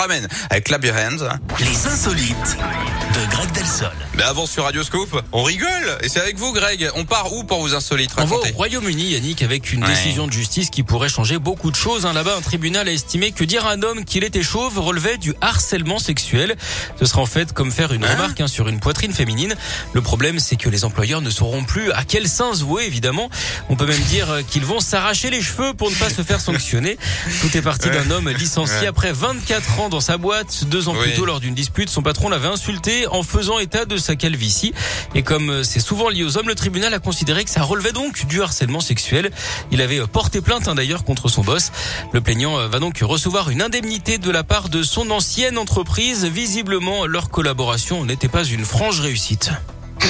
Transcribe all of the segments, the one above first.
ramène avec la Hands. Les insolites de Greg Delsol. Mais avant sur Radioscope, on rigole. Et c'est avec vous, Greg. On part où pour vous insolites On va au. Royaume-Uni, Yannick, avec une Ouais. décision de justice qui pourrait changer beaucoup de choses. hein. Là-bas, un tribunal a estimé que dire à un homme qu'il était chauve relevait du harcèlement sexuel. Ce sera en fait comme faire une Hein remarque hein, sur une poitrine féminine. Le problème, c'est que les employeurs ne sauront plus à quel sein se vouer, évidemment. On peut même dire euh, qu'ils vont s'arracher les cheveux pour ne pas se faire sanctionner. Tout est parti d'un homme licencié après 24 ans dans sa boîte. Deux ans Oui. plus tôt, lors d'une dispute, son patron l'avait insulté en faisant état de sa calvitie. Et comme euh, c'est souvent lié aux hommes, le tribunal a considéré que ça relevait donc du harcèlement sexuel. Il avait euh, porté plainte hein, d'ailleurs contre son boss. Le plaignant euh, va donc recevoir une indemnité de la part de son ancienne entreprise. Visiblement, leur collaboration n'était pas une franche réussite.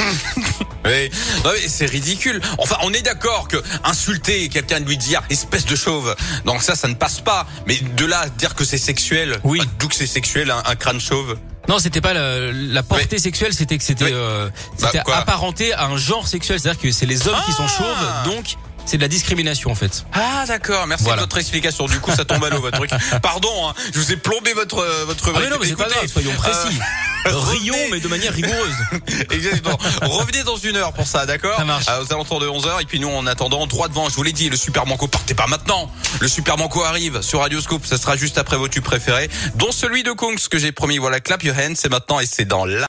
Oui. C'est ridicule. Enfin, on est d'accord que insulter quelqu'un de lui dire espèce de chauve, donc ça, ça ne passe pas. Mais de là dire que c'est sexuel, Oui. d'où que c'est sexuel, un, un crâne chauve. Non, c'était pas la, la portée sexuelle, c'était que c'était Oui. euh, Bah, apparenté à un genre sexuel, c'est-à-dire que c'est les hommes qui sont Ah chauves, donc c'est de la discrimination en fait. Ah d'accord, merci Voilà. de votre explication. Du coup, ça tombe à l'eau votre truc. Pardon, hein, je vous ai plombé votre euh, votre Ah mais non, mais c'est pas grave, soyons précis. euh, Rions, mais de manière rigoureuse. Exactement. Revenez dans une heure pour ça, d'accord Ça marche. Euh, Aux alentours de 11h. Et puis nous, en attendant, droit devant, je vous l'ai dit, le Super Manco, partez pas maintenant. Le Super Manco arrive sur Radioscope. Ça sera juste après vos tubes préférés, dont celui de Kungs que j'ai promis. Voilà, clap your hands, c'est maintenant et c'est dans la...